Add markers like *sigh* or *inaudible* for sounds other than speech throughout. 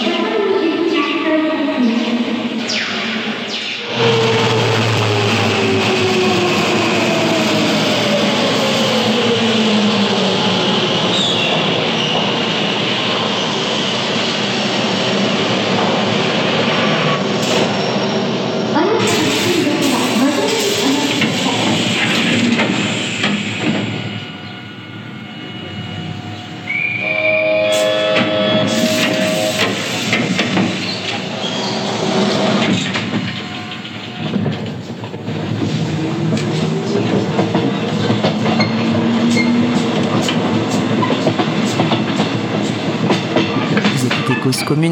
Thank you.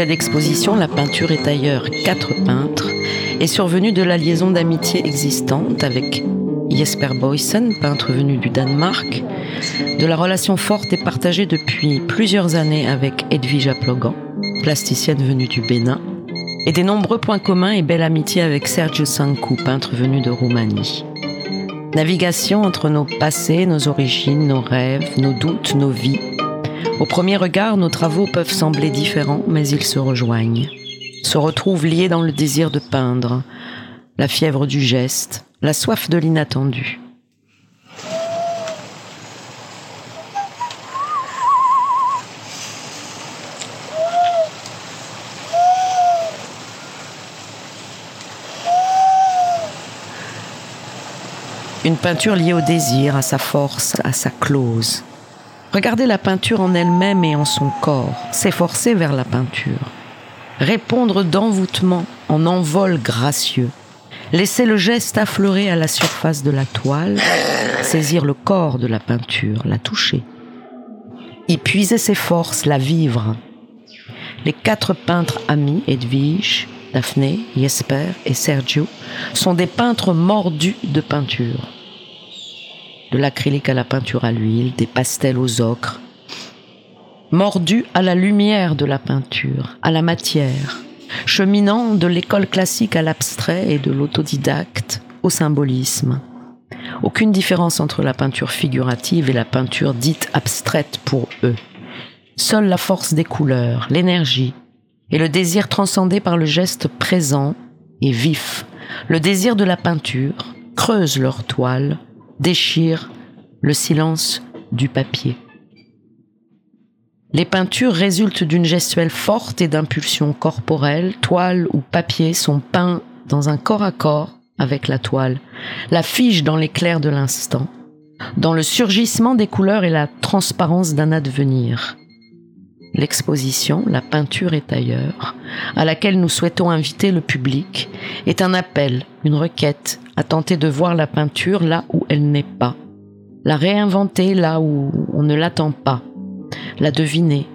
D'exposition La peinture est ailleurs, quatre peintres, est survenu de la liaison d'amitié existante avec Jesper Boysen, peintre venu du Danemark, de la relation forte et partagée depuis plusieurs années avec Edwige Plogan, plasticienne venue du Bénin, et des nombreux points communs et belle amitié avec Sergio Sancu, peintre venu de Roumanie. Navigation entre nos passés, nos origines, nos rêves, nos doutes, nos vies, au premier regard, nos travaux peuvent sembler différents, mais ils se rejoignent, se retrouvent liés dans le désir de peindre, la fièvre du geste, la soif de l'inattendu. Une peinture liée au désir, à sa force, à sa clause. Regarder la peinture en elle-même et en son corps, s'efforcer vers la peinture, répondre d'envoûtement en envol gracieux, laisser le geste affleurer à la surface de la toile, saisir le corps de la peinture, la toucher, y puiser ses forces, la vivre. Les quatre peintres amis, Edwige, Daphné, Jesper et Sergio, sont des peintres mordus de peinture de l'acrylique à la peinture à l'huile, des pastels aux ocres, mordu à la lumière de la peinture, à la matière, cheminant de l'école classique à l'abstrait et de l'autodidacte au symbolisme. Aucune différence entre la peinture figurative et la peinture dite abstraite pour eux. Seule la force des couleurs, l'énergie et le désir transcendé par le geste présent et vif, le désir de la peinture, creusent leur toile déchire le silence du papier. Les peintures résultent d'une gestuelle forte et d'impulsion corporelle. Toile ou papier sont peints dans un corps à corps avec la toile, la fige dans l'éclair de l'instant, dans le surgissement des couleurs et la transparence d'un advenir. L'exposition La peinture est ailleurs, à laquelle nous souhaitons inviter le public, est un appel, une requête à tenter de voir la peinture là où elle n'est pas, la réinventer là où on ne l'attend pas, la deviner.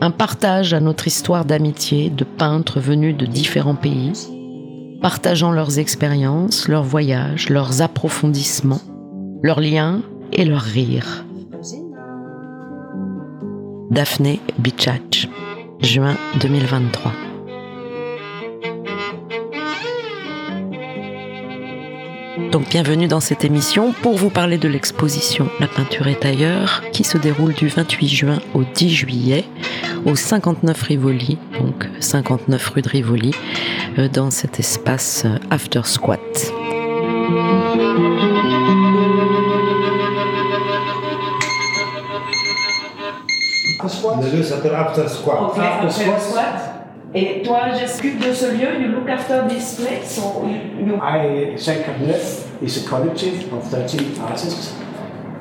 Un partage à notre histoire d'amitié de peintres venus de différents pays, partageant leurs expériences, leurs voyages, leurs approfondissements, leurs liens et leurs rires. Daphné Bichach, juin 2023. Donc bienvenue dans cette émission pour vous parler de l'exposition La peinture est ailleurs qui se déroule du 28 juin au 10 juillet au 59 Rivoli, donc 59 rue de Rivoli, euh, dans cet espace euh, After Squat. Le lieu s'appelle After Squat. Okay, after, squat. Et toi, j'excuse de ce lieu, you look after this place or you... you... I, Saint Neuf is a collective of 13 artists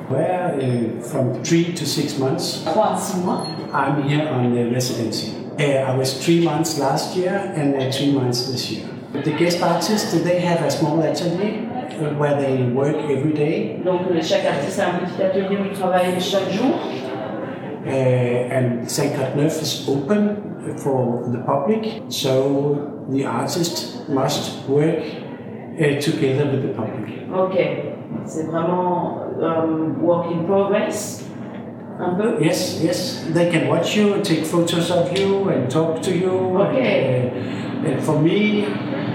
where uh, from three to six months 3 à 6 mois. I'm here on the residency. Uh, I was three months last year and uh, three months this year. The guest artists, they have a small atelier where they work every day? Donc chaque artiste a un petit atelier où il travaille chaque jour. Uh, and Saint Neuf is open for the public, so the artist must work uh, together with the public. Ok, c'est vraiment um, work in progress, un peu. Yes, yes, they can watch you, take photos of you, and talk to you. Okay. And, uh, and for me,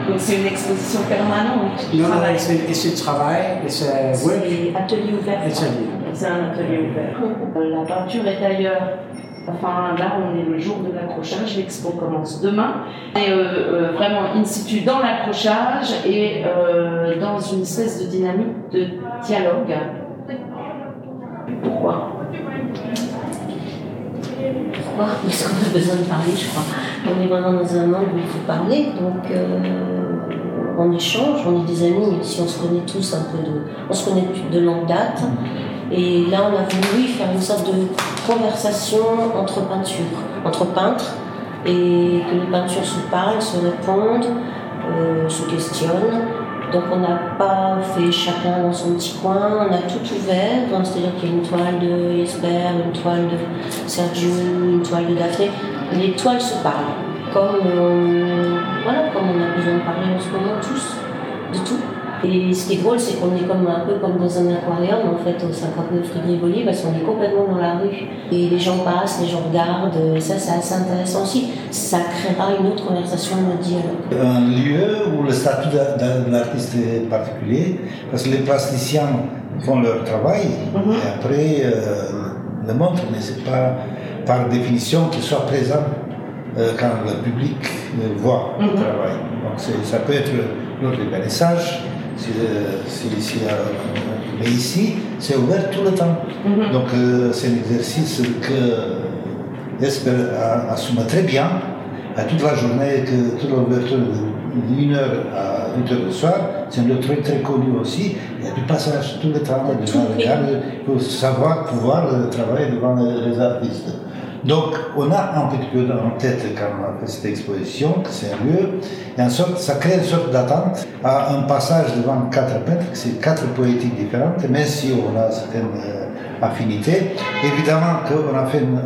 Donc c'est une exposition permanente. no, no, it's a, it's a travail, it's a work. C'est atelier ouvert. Atelier. C'est un atelier ouvert. Euh, La peinture est ailleurs. Enfin, là, on est le jour de l'accrochage. L'expo commence demain. Et euh, euh, vraiment in situ dans l'accrochage et dans une espèce de dynamique de dialogue. Pourquoi? Pourquoi? Parce qu'on a besoin de parler, je crois. On est vraiment dans un monde où il faut parler, donc on échange, on est des amis, si on se connaît tous un peu de. On se connaît de longue date. Et là, on a voulu faire une sorte de conversation entre peintures, entre peintres, et que les peintures se parlent, se répondent, euh, se questionnent. Donc on n'a pas fait chacun dans son petit coin, on a tout ouvert, donc c'est-à-dire qu'il y a une toile de Jesper, une toile de Sergio, une toile de Daphné. Les toiles se parlent, comme, voilà, comme on a besoin de parler en ce moment tous, de tout. Et ce qui est drôle, c'est qu'on est comme un peu comme dans un aquarium, en fait, au 59 rue Rivoli, parce qu'on est complètement dans la rue. Et les gens passent, les gens regardent, et ça, c'est assez intéressant aussi. Ça créera une autre conversation, un autre dialogue. Un lieu où le statut de, de l'artiste est particulier, parce que les plasticiens font leur travail et après euh, le montrent, mais c'est pas par définition qu'ils soient présents euh, quand le public euh, voit le travail. Donc ça peut être lors des vernissages, si, si- si, mais ici c'est ouvert tout le temps. Donc euh, c'est un exercice que Jesper a- assume très bien à toute la journée, que toute l'ouverture de 1 heure à 8 heures du soir, c'est un lieu très très connu aussi. Il y a du passage tout le temps devant Tout le gars, il faut savoir pouvoir euh, travailler devant les, les artistes. Donc on a un petit peu en tête quand on a fait cette exposition, que c'est un lieu, et en sorte, ça crée une sorte d'attente à un passage devant quatre peintres, c'est quatre poétiques différentes, même si on a certaines euh, affinités. Évidemment qu'on a fait une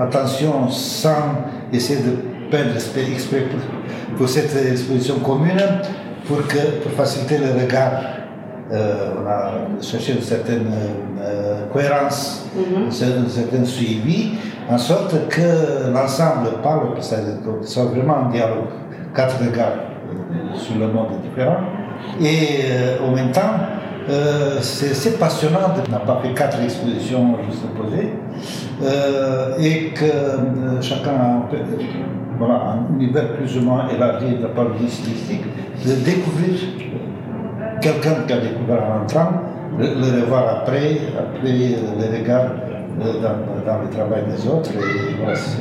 attention sans essayer de peindre exprès pour, pour cette exposition commune, pour, que, pour faciliter le regard. Euh, on a cherché une certaine euh, cohérence, un certain suivi, en sorte que l'ensemble parle, que ça soit vraiment un dialogue, quatre regards euh, sur le monde différent. Et euh, en même temps, euh, c'est passionnant de n'a pas fait quatre expositions juste posées euh, et que chacun a voilà, un univers plus ou moins élargi de la part vue stylistique, de découvrir quelqu'un qui a découvert en entrant, le, le revoir après, après les regards euh, dans, dans le travail des autres. Et voilà, c'est-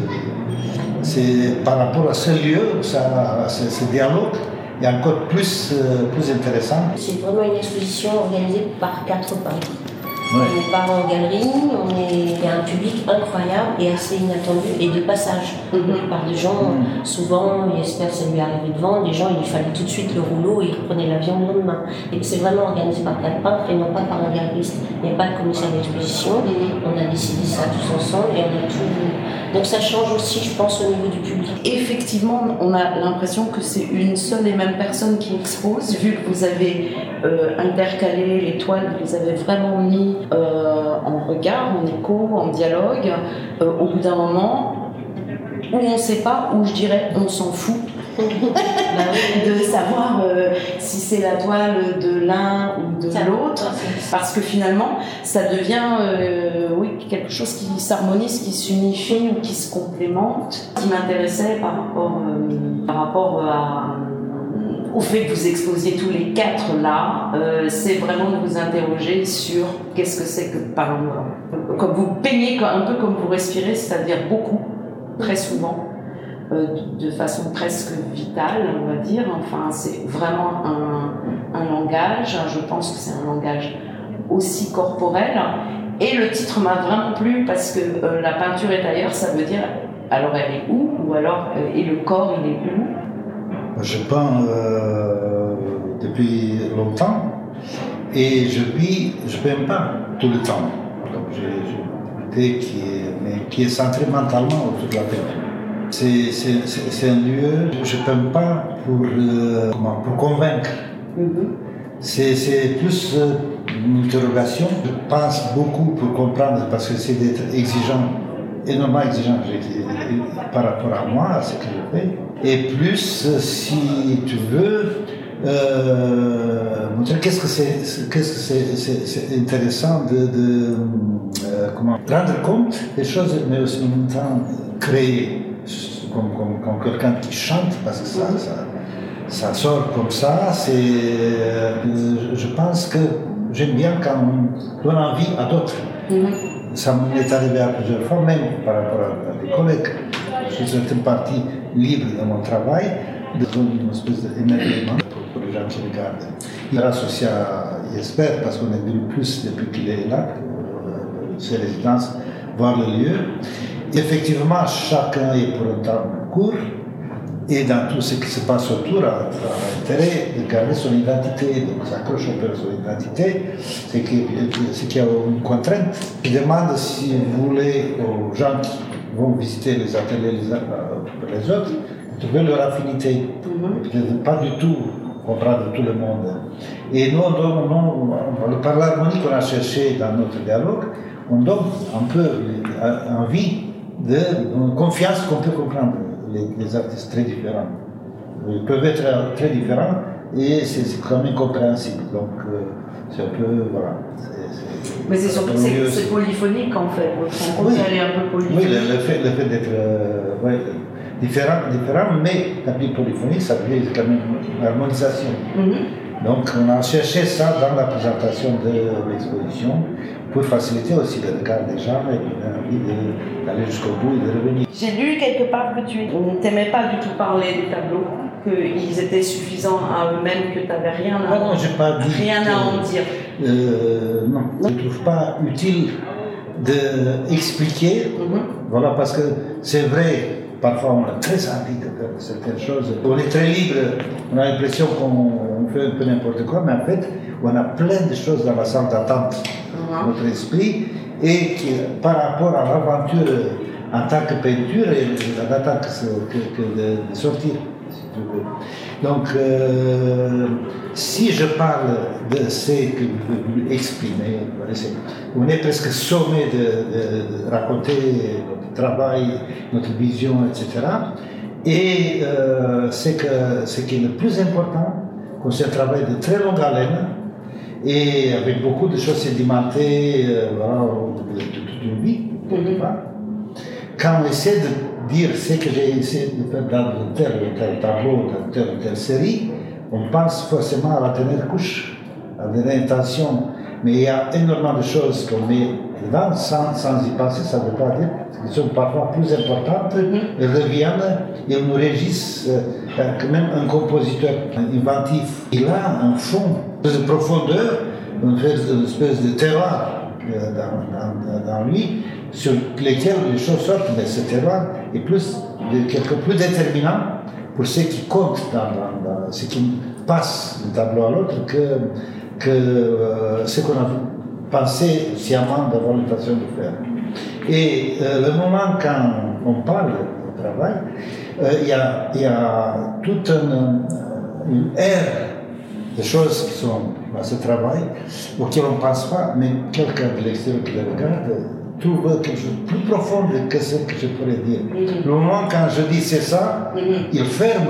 c'est par rapport à ce lieu, ça, ce, ce dialogue est encore plus, euh, plus intéressant. C'est vraiment une exposition organisée par quatre peintres. Ouais. On n'est pas en galerie, on est, il y a un public incroyable et assez inattendu et de passage par des gens. Souvent, j'espère que ça lui arrivé devant, des gens, il lui fallait tout de suite le rouleau et ils prenaient l'avion le lendemain. Et c'est vraiment organisé par quatre peintres et non pas par un galeriste. Il n'y a pas de commissaire d'exposition. On a décidé ça tous ensemble et on a tout. Donc ça change aussi, je pense, au niveau du public. Effectivement, on a l'impression que c'est une seule et même personne qui expose, vu que vous avez euh, intercalé les toiles, vous les avez vraiment mis euh, en regard, en écho, en dialogue. Euh, au bout d'un moment, où on ne sait pas, où je dirais on s'en fout *laughs* Bah de savoir euh, si c'est la toile de l'un ou de l'autre, parce que finalement, ça devient euh, oui, quelque chose qui s'harmonise, qui s'unifie ou qui se complémente. Ce qui m'intéressait par rapport, euh, par rapport à, au fait que vous exposiez tous les quatre là, euh, c'est vraiment de vous interroger sur qu'est-ce que c'est que, par comme vous peignez un peu comme vous respirez, c'est-à-dire beaucoup, très souvent. Euh, de façon presque vitale, on va dire. Enfin, c'est vraiment un, langage. Je pense que c'est un langage aussi corporel. Et le titre m'a vraiment plu parce que euh, la peinture est ailleurs, ça veut dire alors elle est où Ou alors, et le corps, il est où Je peins depuis longtemps et je vis, je peins pas tout le temps. Donc j'ai une qui est, mais qui est centrée mentalement autour de la peinture. C'est un lieu, je ne peins pas pour, euh, pour convaincre. Mm-hmm. C'est plus euh, une interrogation. Je pense beaucoup pour comprendre parce que c'est d'être exigeant, énormément exigeant par rapport à moi, à ce que je fais. Et plus, euh, si tu veux, montrer qu'est-ce que c'est qu'est-ce que intéressant de, de comment rendre compte des choses mais aussi en même temps créer comme, comme, comme quelqu'un qui chante, parce que ça, ça, sort comme ça. Euh, je pense que j'aime bien quand on donne envie à d'autres. Ça m'est arrivé à plusieurs fois, même par rapport à, des collègues. Je suis une partie libre de mon travail, de une espèce d'émerveillement pour, les gens qui regardent. Il est associé à Jesper parce qu'on est venu plus depuis qu'il est là, euh, ses résidences, voir le lieu. Effectivement, chacun est pour un temps court, et dans tout ce qui se passe autour, a, intérêt de garder son identité, donc s'accroche un peu à son identité, c'est qu'il y a une contrainte qui demande si vous voulez aux gens qui vont visiter les ateliers les uns les autres, de trouver leur affinité, mm pas du tout comprendre tout le monde. Et nous, on par l'harmonie qu'on a cherché dans notre dialogue, on donne un peu envie de confiance qu'on peut comprendre les, artistes très différents. Ils peuvent être très différents et c'est quand même compréhensible. Donc, euh, c'est un peu. Voilà. Mais c'est surtout que c'est polyphonique en fait. oui. elle est un peu polyphonique. Oui, le, fait, le fait d'être euh, ouais, différent, différent, mais la polyphonique, ça veut dire quand même une harmonisation. Mm-hmm. Donc, on a cherché ça dans la présentation de l'exposition pour faciliter aussi le regard des gens et donner envie d'aller jusqu'au bout et de revenir. J'ai lu quelque part que tu n'aimais pas du tout parler des tableaux, qu'ils étaient suffisants à eux-mêmes, que tu n'avais rien à, ah non, pas rien à en dire. Euh, non, je ne trouve pas utile d'expliquer, mhm. voilà, parce que c'est vrai, parfois on a très envie de faire certaines choses. On est très libre, on a l'impression qu'on fait un peu n'importe quoi, mais en fait, on a plein de choses dans la salle d'attente notre esprit, et par rapport à l'aventure en tant que peinture, et en tant que, que, de, sortir. Donc, euh, si je parle de ce que vous exprimer, on est presque sommé de, raconter notre travail, notre vision, etc. Et euh, que, ce qui est le plus important, c'est un travail de très longue haleine, et avec beaucoup de choses sédimentées euh, voilà, de toute une vie, mhm. Quand on essaie de dire ce que j'ai essayé de faire dans tel ou tel tableau, dans telle ou telle série, on pense forcément à la dernière couche, à la dernière intention. Mais il y a énormément de choses qu'on met dedans sans, sans y penser, ça ne veut pas dire qu'elles sont parfois plus importantes, mhm. elles reviennent, elles nous régissent. Euh, même un compositeur inventif, il a un fond de profondeur, une espèce de terroir euh, dans, dans, lui, sur lesquels les choses sortent, mais ce terroir est plus, quelque plus déterminant pour ce qui compte dans, ce qui passe d'un tableau à l'autre que, que euh, ce qu'on a pensé sciemment d'avoir l'intention de faire. Et euh, le moment quand on parle de travail, il y, a, y, a, toute une, une ère des choses qui sont dans ce travail, auxquelles on ne pense pas, mais quelqu'un de l'extérieur qui le regarde trouve quelque chose de plus profond que ce que je pourrais dire. Mm-hmm. Le moment quand je dis c'est ça, mm-hmm. il ferme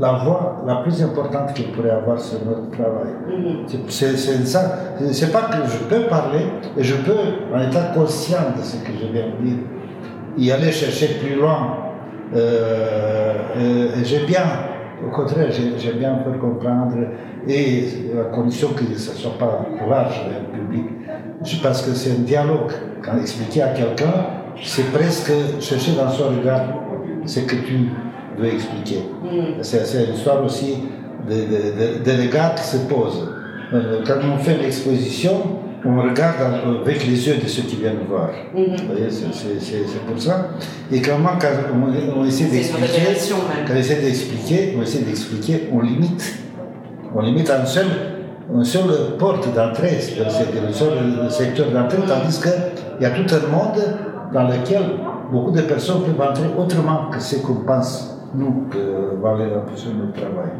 la voix la plus importante qu'il pourrait avoir sur notre travail. Mhm. C'est ça. C'est pas que je peux parler, et je peux, en étant conscient de ce que je viens de dire, y aller chercher plus loin. Euh, et j'ai bien, au contraire, j'ai j'ai bien fait comprendre, et à condition que ce ne soit pas large le public. Je pense que c'est un dialogue. Quand expliquer à quelqu'un, c'est presque chercher dans son regard ce que tu veux expliquer. C'est c'est l'histoire aussi de, de, de- de regard qui se pose. Euh, Quand on fait l'exposition, on regarde avec les yeux de ceux qui viennent voir. Vous voyez, c'est- pour ça. Et comment, quand on, on essaie d'expliquer, on essaie d'expliquer, on essaie d'expliquer, on limite. On limite à une seule, une seule porte d'entrée, c'est un seul secteur d'entrée, tandis qu'il y a tout un monde dans lequel beaucoup de personnes peuvent entrer autrement que ce qu'on pense, nous, que va aller un peu sur notre travail.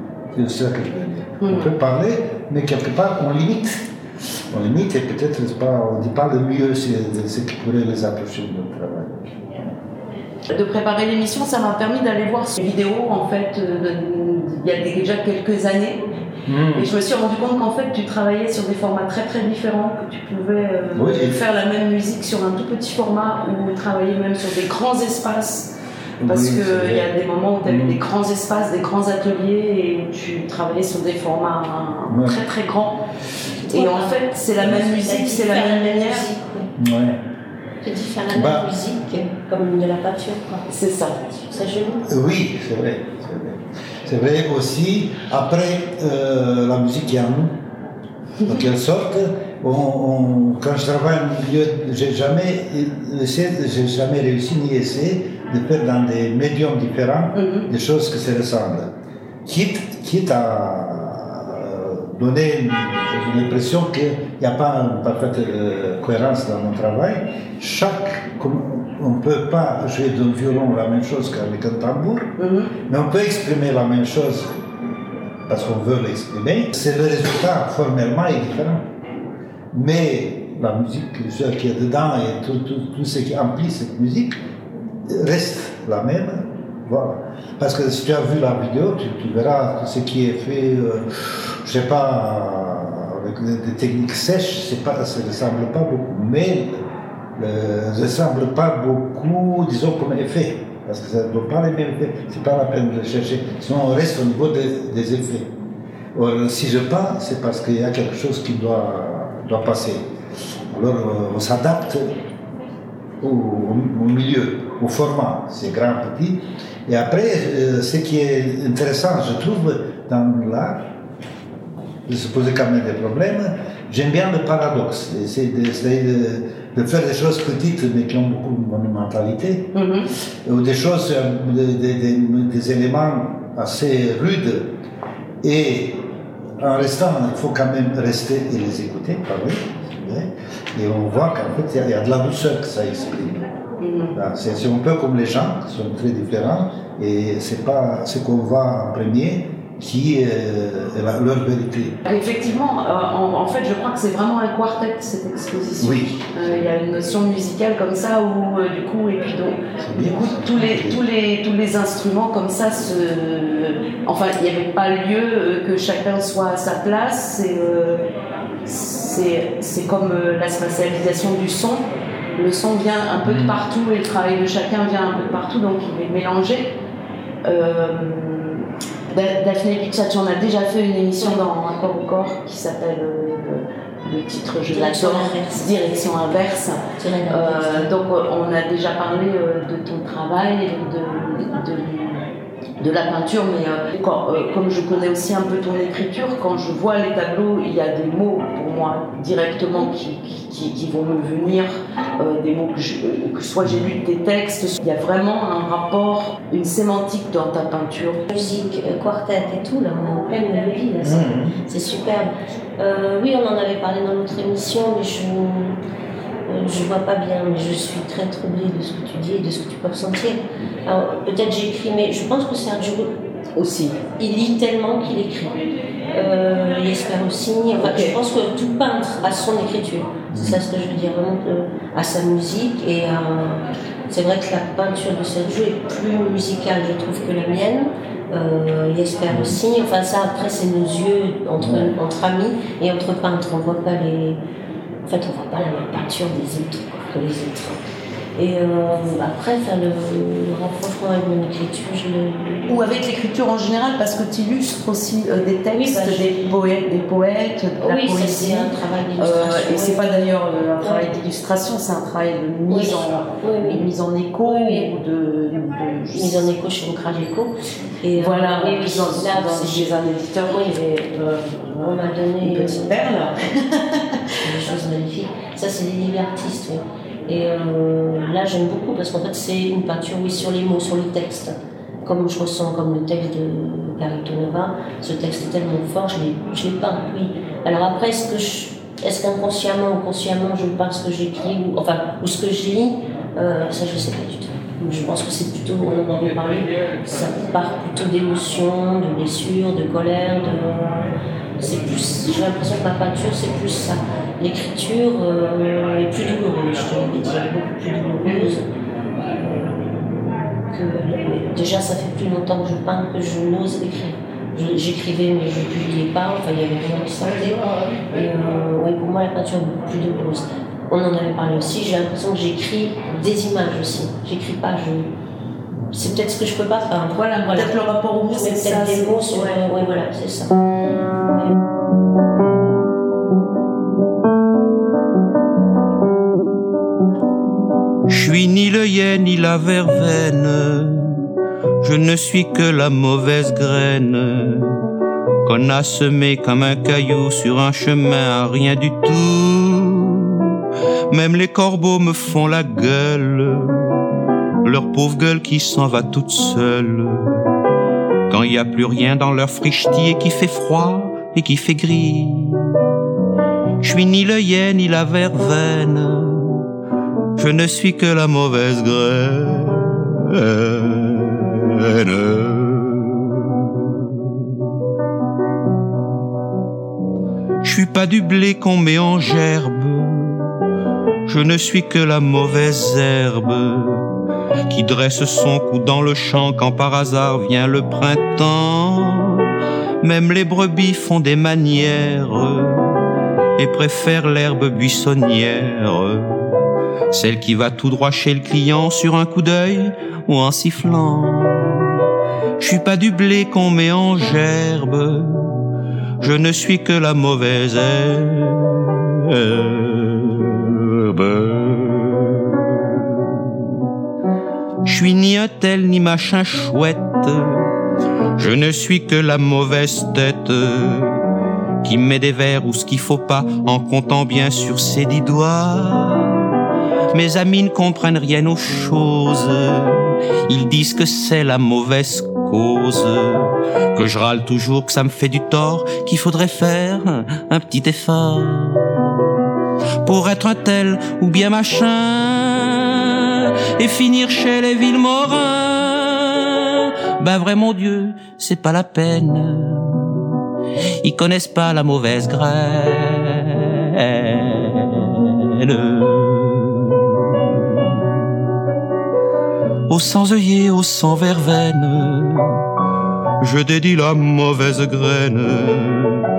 C'est ça que je veux dire. On peut parler, mais quelque part, on limite. On limite et peut-être on ne dit pas le mieux, c'est ce qui pourrait les approcher de notre travail. De préparer l'émission, ça m'a permis d'aller voir ces vidéos en fait euh, il y a déjà quelques années. Et je me suis rendu compte qu'en fait tu travaillais sur des formats très très différents, que tu pouvais euh, Oui. faire la même musique sur un tout petit format ou travailler même sur des grands espaces. Parce Oui, qu'il y a des moments où tu as eu Mm. des grands espaces, des grands ateliers et où tu travaillais sur des formats Ouais. très très grands. Et en fait, c'est la même musique, c'est la même manière. Ouais. Tu dis faire la Bah. même musique comme de la peinture. C'est ça. C'est joli. Oui, c'est vrai. c'est vrai. C'est vrai aussi, après euh, la musique est en nous, en quelque sorte, on, on- quand je travaille en milieu, j'ai jamais, essayé- j'ai jamais réussi ni essayé de faire dans des médiums différents Mhm. des choses qui se ressemblent. Quitte, quitte à donner une, une impression qu'il n'y a pas une parfaite euh, cohérence dans mon travail. Chaque, on ne peut pas jouer d'un violon la même chose qu'avec un tambour, Mhm. mais on peut exprimer la même chose parce qu'on veut l'exprimer. C'est le résultat formellement est différent. Mais la musique, ce qui est dedans et tout, tout, tout ce qui emplit cette musique reste la même. Voilà. Parce que si tu as vu la vidéo, tu, tu verras ce qui est fait, euh, je sais pas, avec des, techniques sèches, pas, ça ne ressemble pas beaucoup. Mais euh, ne ressemble pas beaucoup, disons, comme effet. Parce que ça ne doit pas les mêmes effets. C'est pas la peine de chercher. Sinon, on reste au niveau des, effets. Or, si je peins, c'est parce qu'il y a quelque chose qui doit, doit passer. Alors, euh, on s'adapte au- au milieu, au format, c'est grand, petit. Et après, euh, ce qui est intéressant, je trouve, dans l'art, de se poser quand même des problèmes, j'aime bien le paradoxe, essayer de, essayer de, de faire des choses petites mais qui ont beaucoup de monumentalité, Mhm. ou des choses, euh, des, éléments assez rudes, et en restant, il faut quand même rester et les écouter, c'est et on voit qu'en fait, il y a- il y, a de la douceur que ça exprime. Mhm. Voilà, C'est un peu comme les gens qui sont très différents et c'est pas ce qu'on voit en premier qui est euh, leur vérité. Effectivement, euh, en, en fait, je crois que c'est vraiment un quartet cette exposition. Oui. Euh, Il y a une notion musicale comme ça où, du coup, et puis donc, du coup, tous les, tous les, tous les instruments comme ça se. Enfin, il n'y avait pas lieu que chacun soit à sa place. C'est, c'est, comme la spatialisation du son. Le son vient un peu de Mhm. partout et le travail de chacun vient un peu de partout, donc il est mélangé. Euh, Da- Daphné Pichach, on a déjà fait une émission dans Un corps au corps qui s'appelle euh, le titre Je l'adore, inverse. Direction inverse. Euh, donc euh, on a déjà parlé euh, de ton travail, de, de, de la peinture, mais euh, quand, euh, comme je connais aussi un peu ton écriture, quand je vois les tableaux, il y a des mots pour moi directement qui, qui, vont me venir, euh, des mots que, je- que soit j'ai lu tes textes, il y a vraiment un rapport, une sémantique dans ta peinture. musique, euh, quartet et tout, là, on est en pleine c'est, Mhm. c'est superbe. Euh, oui, on en avait parlé dans notre émission, mais je je vois pas bien, mais je suis très troublée de ce que tu dis et de ce que tu peux ressentir. Alors, peut-être j'écris, mais je pense que Sergio, Aussi. il lit tellement qu'il écrit. Euh, aussi, enfin, je pense que tout peintre a son écriture. C'est ça ce que je veux dire, vraiment euh, à sa musique. Et euh, c'est vrai que la peinture de Sergio est plus musicale, je trouve, que la mienne. Euh, aussi. Enfin, ça, après, c'est nos yeux entre, entre amis et entre peintres. On voit pas les. En fait, on voit pas la même peinture des autres que les autres. Et euh, après, faire le, le, rapprochement avec mon écriture, je le... Ou avec l'écriture en général, parce que tu illustres aussi euh, des textes, Oui, bah, des, poètes, des poètes, de la oui, ça, poésie. c'est un travail Euh, d'illustration. et c'est pas d'ailleurs euh, un travail Ouais. d'illustration, c'est un travail de mise, Oui. en, de mise en écho ou de, de- mise en écho chez Ancrage Écho. Et euh, Voilà, plus, dans, là, dans- chez un éditeur, Oui. euh, On m'a donné une petite perle. *laughs* Ça, c'est des livres. Et euh, là, j'aime beaucoup parce qu'en fait, c'est une peinture, oui, sur les mots, sur le texte. Comme je ressens, comme le texte de Carito Nova, ce texte est tellement fort, je l'ai peint, oui. Alors après, est-ce que je- est-ce qu'inconsciemment ou consciemment, je peins ce que j'écris, ou, enfin, ou ce que je lis, euh, ça, je sais pas du tout. Je pense que c'est plutôt, on en parlé, ça part plutôt d'émotions, de blessures, de colère, de c'est plus, j'ai l'impression que ma peinture, c'est plus ça. L'écriture euh, est plus douloureuse, je te l'avais dit, beaucoup plus douloureuse. euh, que, déjà, ça fait plus longtemps que je peins que je n'ose écrire. J'écrivais, mais je ne publiais pas, enfin, il n'y avait rien qui sortait. Et euh, pour moi, la peinture est beaucoup plus douloureuse. On en avait parlé aussi, j'ai l'impression que j'écris des images aussi. J'écris pas, je. C'est peut-être ce que je peux pas faire. Voilà, peut-être le rapport au mot, c'est peut-être des mots sur. ouais. Oui, voilà, c'est ça. Je suis ni le hyène ni la verveine, je ne suis que la mauvaise graine qu'on a semée comme un caillou sur un chemin à rien du tout. Même les corbeaux me font la gueule, leur pauvre gueule qui s'en va toute seule. Quand il n'y a plus rien dans leur frichetier qui fait froid et qui fait gris. Je suis ni le hyène ni la verveine, je ne suis que la mauvaise graine. Je suis pas du blé qu'on met en gerbe, je ne suis que la mauvaise herbe qui dresse son cou dans le champ quand par hasard vient le printemps. Même les brebis font des manières et préfèrent l'herbe buissonnière, celle qui va tout droit chez le client sur un coup d'œil ou en sifflant. Je suis pas du blé qu'on met en gerbe, je ne suis que la mauvaise herbe. Je suis ni un tel ni machin chouette, je ne suis que la mauvaise tête qui met des vers ou ce qu'il faut pas en comptant bien sur ses dix doigts. Mes amis ne comprennent rien aux choses, ils disent que c'est la mauvaise cause, que je râle toujours, que ça me fait du tort, qu'il faudrait faire un petit effort pour être un tel ou bien machin et finir chez les Villemorins. Ben vrai mon Dieu, c'est pas la peine. Ils connaissent pas la mauvaise graine. Au sans œillet, au sans verveine, je dédie la mauvaise graine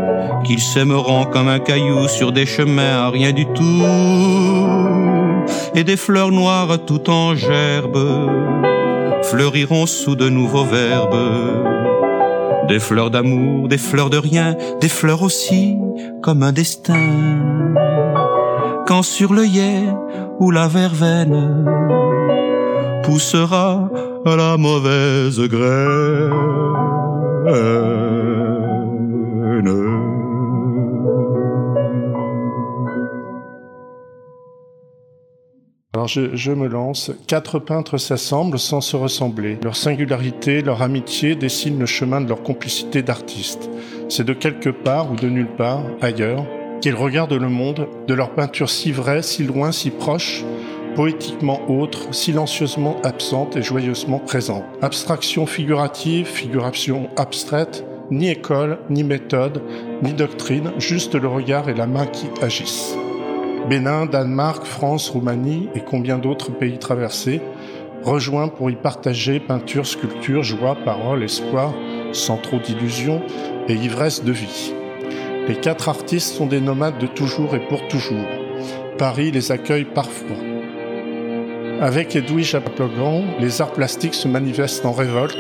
qu'ils sèmeront comme un caillou sur des chemins à rien du tout et des fleurs noires tout en gerbe fleuriront sous de nouveaux verbes des fleurs d'amour, des fleurs de rien, des fleurs aussi comme un destin. Quand sur l'œillet ou la verveine poussera à la mauvaise graine. Je me lance. Quatre peintres s'assemblent sans se ressembler. Leur singularité, leur amitié dessinent le chemin de leur complicité d'artistes. C'est de quelque part ou de nulle part, ailleurs, qu'ils regardent le monde, de leur peinture si vraie, si loin, si proche, poétiquement autre, silencieusement absente et joyeusement présente. Abstraction figurative, figuration abstraite, ni école, ni méthode, ni doctrine, juste le regard et la main qui agissent. Bénin, Danemark, France, Roumanie et combien d'autres pays traversés, rejoints pour y partager peinture, sculpture, joie, parole, espoir, sans trop d'illusions et ivresse de vie. Les quatre artistes sont des nomades de toujours et pour toujours. Paris les accueille parfois. Avec Edwige Aplogan, les arts plastiques se manifestent en révolte,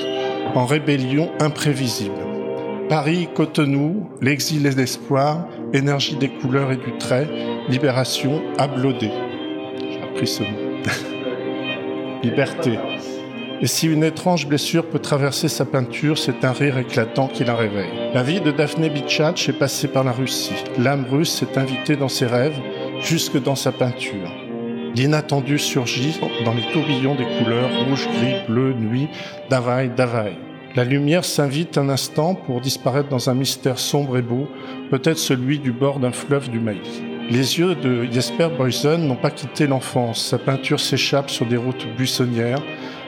en rébellion imprévisible. Paris, Cotonou, l'exil et l'espoir, énergie des couleurs et du trait, libération, ablaudé. J'ai appris ce mot. *laughs* Liberté. Et si une étrange blessure peut traverser sa peinture, c'est un rire éclatant qui la réveille. La vie de Daphné Bichach est passée par la Russie. L'âme russe s'est invitée dans ses rêves, jusque dans sa peinture. L'inattendu surgit dans les tourbillons des couleurs rouge, gris, bleu, nuit, d'availle, d'availle. La lumière s'invite un instant pour disparaître dans un mystère sombre et beau, peut-être celui du bord d'un fleuve du maïs. Les yeux de Jesper Boysen n'ont pas quitté l'enfance. Sa peinture s'échappe sur des routes buissonnières,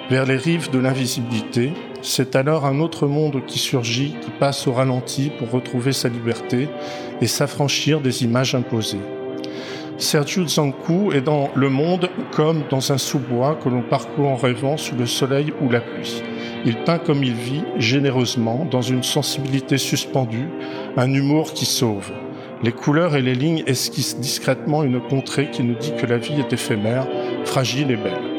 vers les rives de l'invisibilité. C'est alors un autre monde qui surgit, qui passe au ralenti pour retrouver sa liberté et s'affranchir des images imposées. Sergio Zancu est dans le monde comme dans un sous-bois que l'on parcourt en rêvant sous le soleil ou la pluie. Il peint comme il vit, généreusement, dans une sensibilité suspendue, un humour qui sauve. Les couleurs et les lignes esquissent discrètement une contrée qui nous dit que la vie est éphémère, fragile et belle.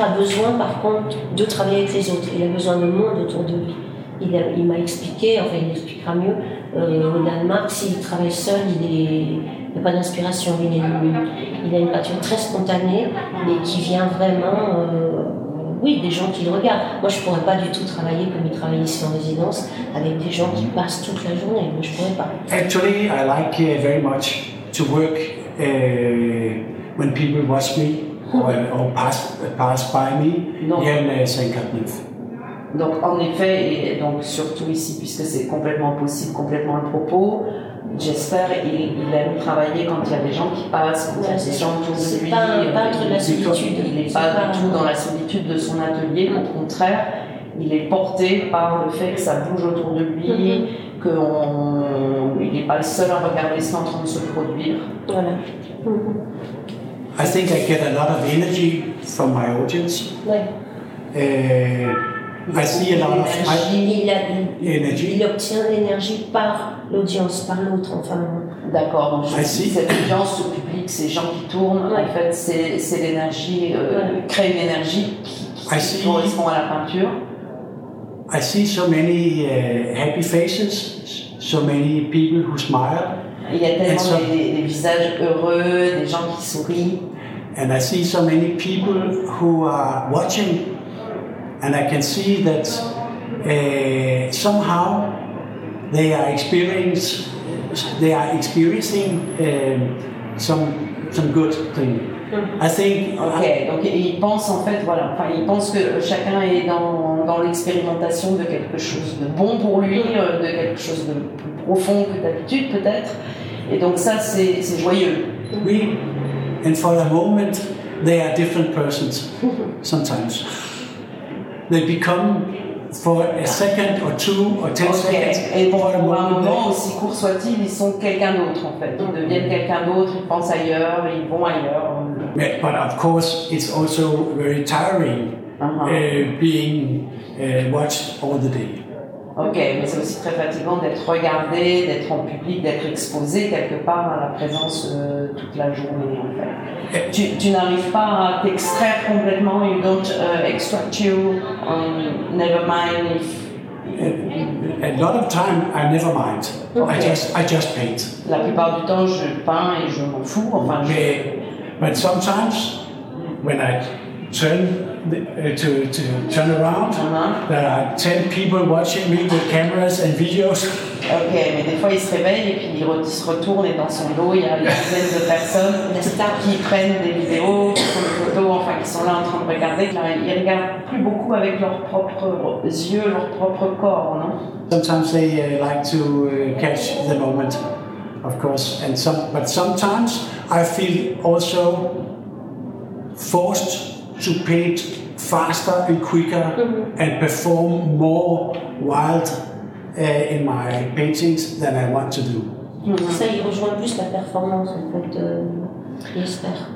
A besoin par contre de travailler avec les autres, il a besoin de monde autour de lui. Il, a- il m'a expliqué, enfin il expliquera mieux, euh, au Danemark, s'il travaille seul, il n'a pas d'inspiration. Il, est- il a une peinture très spontanée et qui vient vraiment, euh, oui, des gens qui le regardent. Moi, je ne pourrais pas du tout travailler comme il travaille ici en résidence, avec des gens qui passent toute la journée. Moi, je ne pourrais pas. Actually, I like uh, very much to work uh, when people watch me or, or pass, pass by me Non. Donc en effet, et donc surtout ici, puisque c'est complètement possible, complètement le propos, j'espère il, il aime travailler quand il y a des gens qui passent, quand il y a des gens autour de C'est lui. pas un euh, peintre de la il- solitude. Il n'est pas pas du tout dans la solitude de son atelier, au contraire, il est porté par le fait que ça bouge autour de lui, Mhm. qu'il n'est pas le seul à regarder est en train de se produire. Voilà. I think I get a lot of energy from my audience. Ouais. Uh, I see a lot of Il, a- il- energy. il obtient l'énergie par l'audience, par l'autre, enfin. D'accord, donc je see. cette audience, ce public, ces gens qui tournent, Ouais. en fait, c'est l'énergie, euh, Ouais. créer une énergie qui, qui I see. correspond à la peinture. I see so many uh, happy faces, so many people who smile, Il y a Et tellement ça- des, des visages heureux, des gens qui sourient. And I see so many people who are watching, and I can see that uh, somehow they are experience, they are experiencing um, some some good thing. I think Ok, donc ils pensent en fait, voilà, enfin ils pensent que chacun est dans, dans l'expérimentation de quelque chose de bon pour lui, euh, de quelque chose de plus profond que d'habitude peut-être. Et donc ça c'est joyeux. we, and for a moment, they are different persons. *laughs* Sometimes they become for a second or two or ten Ok. seconds. Et pour, for a un moment, moment, they- aussi court soit-il, ils sont quelqu'un d'autre en fait. Ils deviennent quelqu'un d'autre, ils pensent ailleurs, ils vont ailleurs. But but of course, it's also very tiring Uh-huh. uh, being uh, watched all the day. Ok, mais c'est aussi très fatigant d'être regardé, d'être en public, d'être exposé quelque part à la présence euh, toute la journée en fait. Tu, tu n'arrives pas à t'extraire complètement, you don't uh, extract you, um, never mind if... A lot of time I never mind. I Okay. just I just paint. La plupart du temps je peins et je m'en fous, enfin je... But, but sometimes when I turn uh, to, to turn around, Uh-huh. there are 10 people watching me with cameras and videos. Ok, mais des fois il se réveille et puis il, re- se retourne et dans son dos il y a une dizaine de personnes qui prennent des vidéos, qui prennent des photos, enfin qui sont là en train de regarder. Ils regardent plus beaucoup avec leurs propres yeux, leur propre corps, non Sometimes they uh, like to uh, catch the moment, of course, and some. But sometimes I feel also forced to paint faster and quicker and perform more wild uh, in my paintings than I want to do. Ça, il rejoint plus la performance, en fait, euh, j'espère,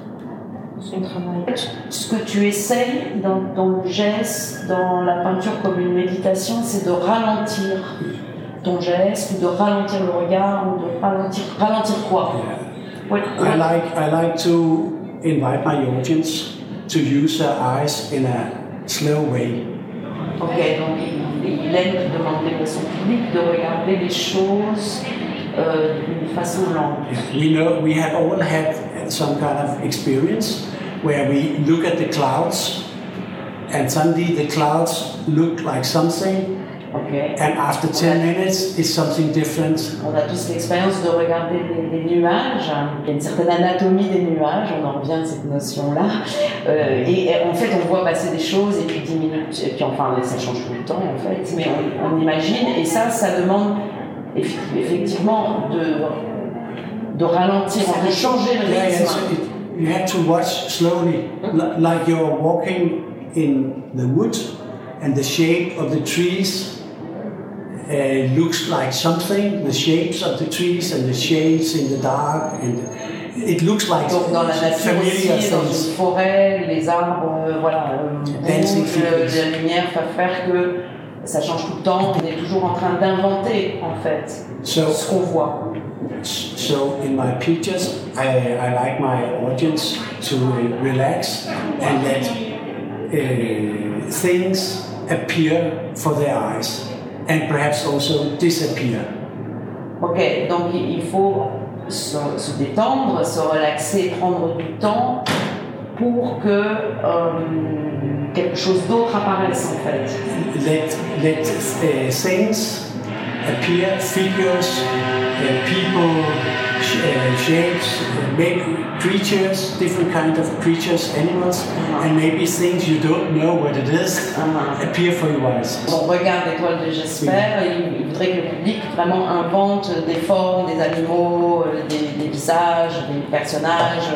son travail. Ce que tu essayes dans, dans le geste, dans la peinture comme une méditation, c'est de ralentir ton geste, ou de ralentir le regard, ou de ralentir, ralentir quoi? What- I what- like I like to invite my audience to use their eyes in a slow way. Ok, donc il, il aime demander à son public de regarder les choses euh, d'une façon lente. We know we have all had some kind of experience where we look at the clouds and suddenly the clouds look like something Ok. and after 10 minutes it's something different. On a tous l'expérience de regarder des, des nuages. Il y a une certaine anatomie des nuages, on en revient à cette notion-là. Euh, et, et en fait, on voit passer des choses et puis 10 minutes, et puis enfin, ça change tout le temps en fait. Mais on, on imagine, et ça, ça demande eff- effectivement de, de ralentir, de changer le rythme. you have to watch slowly, li- like you're walking in the wood and the shape of the trees uh, looks like something, the shapes of the trees and the shades in the dark, and it looks like Donc dans la nature familiar aussi, dans une forêt, les arbres, euh, voilà, euh, bougent, la lumière va faire que ça change tout le temps. On est toujours en train d'inventer en fait So, ce qu'on voit. so in my pictures, I, I like my audience to relax and let uh, things appear for their eyes and perhaps also disappear. Ok, donc il faut se, se détendre, se relaxer, prendre du temps pour que euh, quelque chose d'autre apparaisse en fait. let let uh, things appear, figures, uh, people, shapes, uh, maybe creatures, different kind of creatures, animals, and maybe things you don't know what it is Uh-huh. appear for your eyes. On regarde l'étoile de et il, il voudrait que le public vraiment invente des formes, des animaux, euh, des, des visages, des personnages,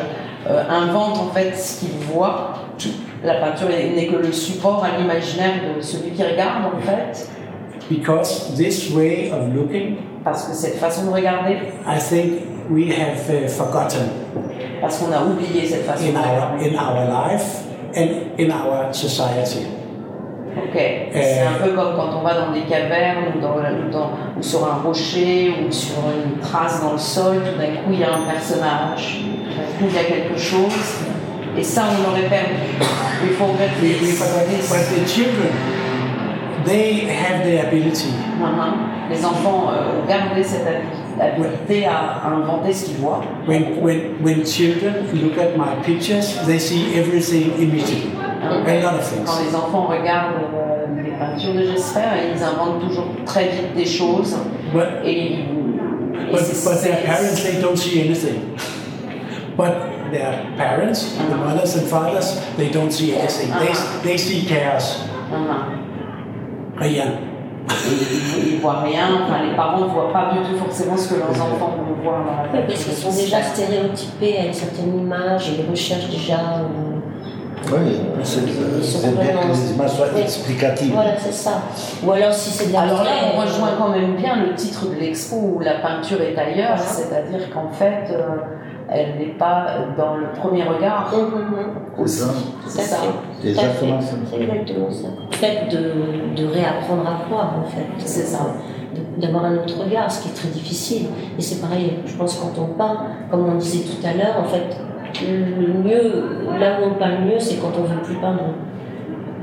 euh, invente en fait ce qu'il voit. La peinture n'est que le support à l'imaginaire de celui qui regarde en fait, Because this way of looking, parce que cette façon de regarder, I think we have uh, forgotten parce qu'on a oublié cette façon in de our in our life and in our society. Ok, c'est un peu comme quand on va dans des cavernes ou, dans, dans- ou sur un rocher ou sur une trace dans le sol, tout d'un coup il y a un personnage, tout d'un coup il y a quelque chose, et ça on l'aurait perdu. Il faut regretter. But the children, they have the ability Mhm. Les enfants euh, ont gardé cette habi- habilité à, à inventer ce qu'ils voient. When, when, when children look at my pictures, they see everything immediately. A lot of Quand things. les enfants regardent euh, les peintures de J'espère, ils inventent toujours très vite des choses. But, Et, but, but their parents, they don't see anything. But their parents, the mothers and fathers, they don't see anything. They, they see chaos. Mhm. Rien. Ils, ils voient rien, enfin, les parents ne voient pas du tout forcément ce que leurs enfants vont voir Oui, parce qu'ils sont déjà stéréotypés à une certaine image, et ils recherchent déjà. euh, Oui, c'est Ils sont c'est bien que les images soient explicatives. Voilà, c'est ça. Ou alors si c'est de la Alors là, on rejoint quand même bien le titre de l'expo où la peinture est ailleurs, Voilà. c'est-à-dire qu'en fait, euh, elle n'est pas dans le premier regard aussi. ça. C'est ça. C'est exactement ça. C'est exactement ça. Le fait de, de réapprendre à voir, en fait. C'est ça. D'avoir un autre regard, ce qui est très difficile. Et c'est pareil, je pense, quand on peint, comme on disait tout à l'heure, en fait, le mieux, là où on peint le mieux, c'est quand on veut plus peindre.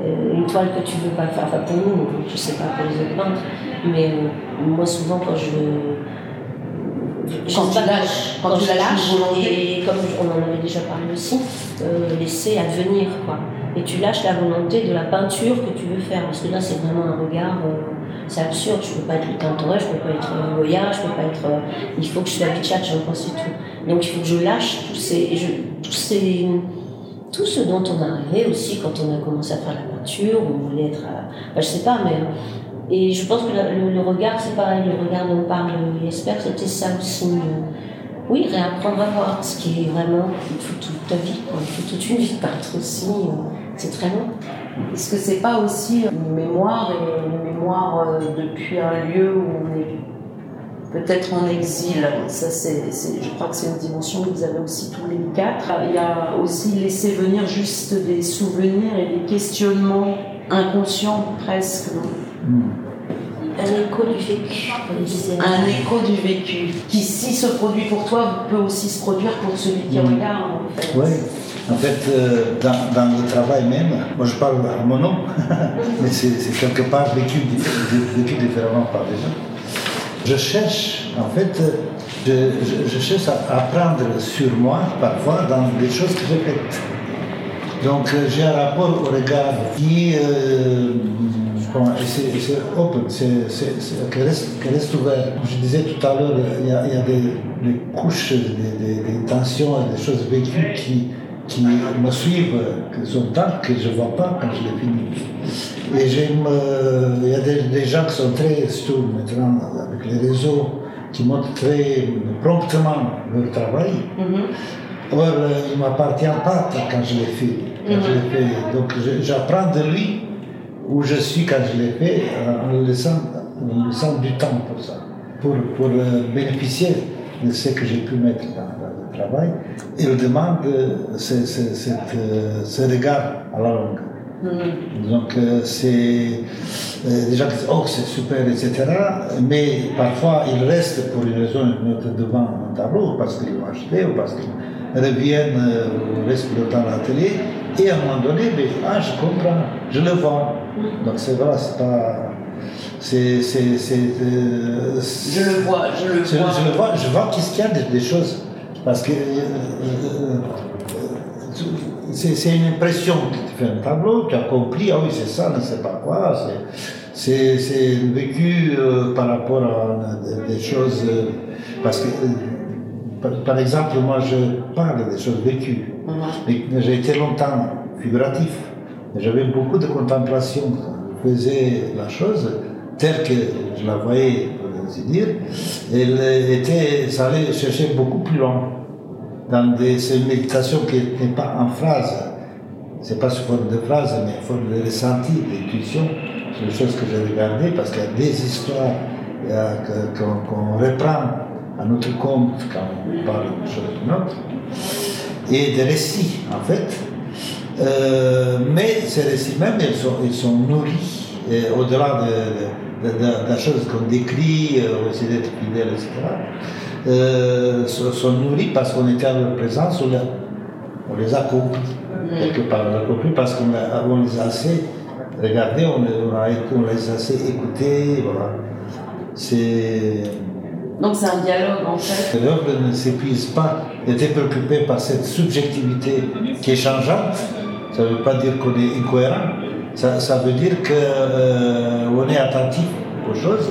Euh, une toile que tu veux pas faire, enfin pour nous, je sais pas pour les autres peintres, mais euh, moi souvent quand je Quand tu lâches, quand tu j'ai lâches, et comme on en avait déjà parlé aussi, euh, laisser advenir quoi. Et tu lâches la volonté de la peinture que tu veux faire, parce que là c'est vraiment un regard, euh, c'est absurde. Je peux pas être le Tintoret, je peux pas être Goya, je peux pas être. euh, il faut que je sois Bichat, je pense c'est tout. Donc il faut que je lâche tous ces, je- tous ces, tout ce dont on est arrivé aussi quand on a commencé à faire la peinture, on voulait être, à- enfin, je sais pas, mais et je pense que le, regard, c'est pareil, le regard dont parle Jesper, c'était ça aussi. euh, oui, réapprendre à voir, ce qui est vraiment, il faut toute ta vie, il faut toute une vie peintre aussi, euh, c'est très long. Est-ce que c'est pas aussi une mémoire et une mémoire euh, depuis un lieu où on est peut-être en exil? Ça, c'est- je crois que c'est une dimension que vous avez aussi tous les quatre. Il y a aussi laisser venir juste des souvenirs et des questionnements inconscients presque. Un écho du vécu, Un écho du vécu qui, si se produit pour toi, peut aussi se produire pour celui qui Mm. regarde. En fait. Oui, en fait, euh, dans, dans le travail même, moi je parle à mon nom, mais c'est quelque part vécu, dif- vécu différemment par les gens. Je cherche, en fait, je, je- je cherche à apprendre sur moi, parfois, dans des choses que j'ai faites. Donc euh, j'ai un rapport au regard qui, euh, c'est open, c'est- qui reste, qui reste ouvert. Je disais tout à l'heure, il y a, y a des, des couches, des, des- des tensions, et des choses vécues qui, qui me suivent, qui sont tard que je ne vois pas quand je les finis. Et j'aime, euh, il y a des, des gens qui sont très, surtout maintenant avec les réseaux, qui montrent très promptement leur travail. Mhm. Or, euh, il ne m'appartient pas quand je l'ai fait. Quand je l'ai fait. Donc, j'apprends de lui où je suis quand je l'ai fait, euh, en laissant, en laissant du temps pour ça, pour, pour euh, bénéficier de ce que j'ai pu mettre dans, le travail. Il demande ce, ce- cette, euh, ce regard à la longue. Mhm. Donc euh, c'est euh, des gens qui disent oh c'est super etc. Mais parfois ils restent pour une raison ou une autre devant un tableau parce qu'ils l'ont acheté ou parce qu'ils reviennent euh, ou restent longtemps à la télé et à un moment donné ben, ah je comprends je le vois donc c'est vrai c'est pas c'est c'est c'est euh, Je le vois, je le vois. je le vois, je vois qu'est-ce qu'il y a des, des choses. Parce que euh, c'est c'est une impression. Tu fais un tableau, tu as compris, ah oui, c'est ça, ne sais pas quoi. c'est- C'est c'est vécu euh, par rapport à des, des choses. euh, parce que, par, par exemple, moi, je parle des choses vécues. Mhm. Mais j'ai été longtemps figuratif. J'avais beaucoup de contemplation. Je faisais la chose telle que je la voyais, pour ainsi dire. Elle était, ça allait chercher beaucoup plus loin. Dans des, c'est une méditation qui n'est pas en phrase. C'est pas sous forme de phrase, mais en forme de ressenti, d'intuition. C'est des choses que j'ai regardées parce qu'il y a des histoires euh, qu'on reprend à notre compte quand on parle de choses d'une autre et des récits, en fait. Euh, mais ces récits même, ils sont, ils sont nourris, au-delà de, de, la chose qu'on décrit, euh, aussi d'être fidèle, etc., euh, sont, nourris parce qu'on était à leur présence, on, on les a compris, quelque part, on les a compris parce qu'on on les a assez regardés, on, on, a, on les a assez écoutés, voilà. C'est... Donc c'est un dialogue en fait. L'œuvre ne s'épuise pas. Était préoccupée par cette subjectivité qui est changeante. Ça ne veut pas dire qu'on est incohérent. Ça, ça veut dire qu'on est attentif aux choses,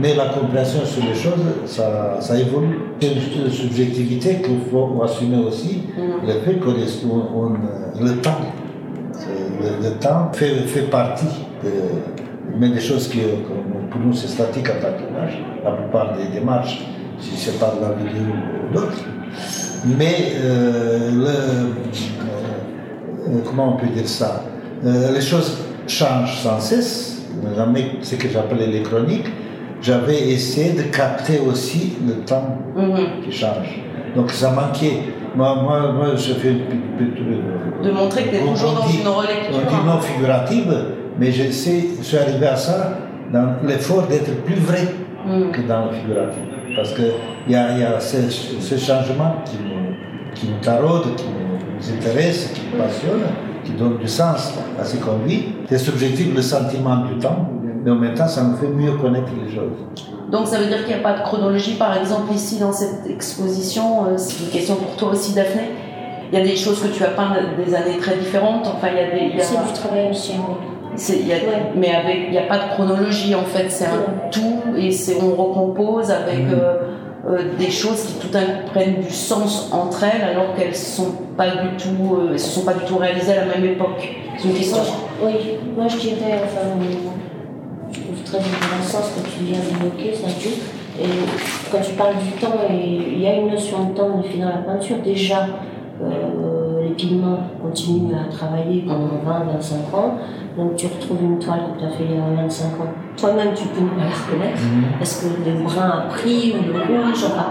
mais la compréhension sur les choses, ça, ça évolue. C'est une, une subjectivité qu'il faut assumer aussi, le fait qu'on le temps. C'est- Le, le temps fait, fait partie de, mais des choses qui, euh, pour nous, c'est statique en tant La plupart des démarches, si c'est pas de la vidéo ou d'autres. Mais euh, le, euh, euh, comment on peut dire ça? Euh, Les choses changent sans cesse. Mes- ce que j'appelais les chroniques, j'avais essayé de capter aussi le temps Mhm. qui change. Donc ça manquait. Moi, moi, moi je fais une petite. De montrer que tu es toujours dans une relecture. On dit non figurative, mais je, sais, je suis arrivé à ça dans l'effort d'être plus vrai Mm. que dans le figuratif. Parce qu'il y a, il y a ce, ce changement qui nous, qui nous taraude, qui nous intéresse, qui nous passionne, qui donne du sens à ce qu'on vit. C'est subjectif le sentiment du temps, mais en même temps, ça nous fait mieux connaître les choses. Donc ça veut dire qu'il n'y a pas de chronologie, par exemple ici dans cette exposition, euh, c'est une question pour toi aussi Daphné. Il y a des choses que tu as peintes des années très différentes, enfin il y a des... il y a- C'est du travail oui. Y a- Ouais. Mais avec, il n'y a pas de chronologie en fait, c'est un Ouais. tout et c'est, on recompose avec Mhm. euh, euh, des choses qui tout d'un coup prennent du sens entre elles alors qu'elles sont pas du tout, euh, elles se sont pas du tout réalisées à la même époque. C'est une question. Moi, je- oui, moi je dirais, enfin, euh, je trouve très intéressant ce que tu viens d'évoquer, Sergio. Et quand tu parles du temps, et il y a une notion de temps fait dans la peinture. Déjà, euh, les pigments continuent à travailler pendant 20-25 ans. Donc tu retrouves une toile que tu as fait il y a 25 ans. Toi-même, tu peux ne pas la reconnaître. Est-ce que le brun a pris ou le rouge enfin,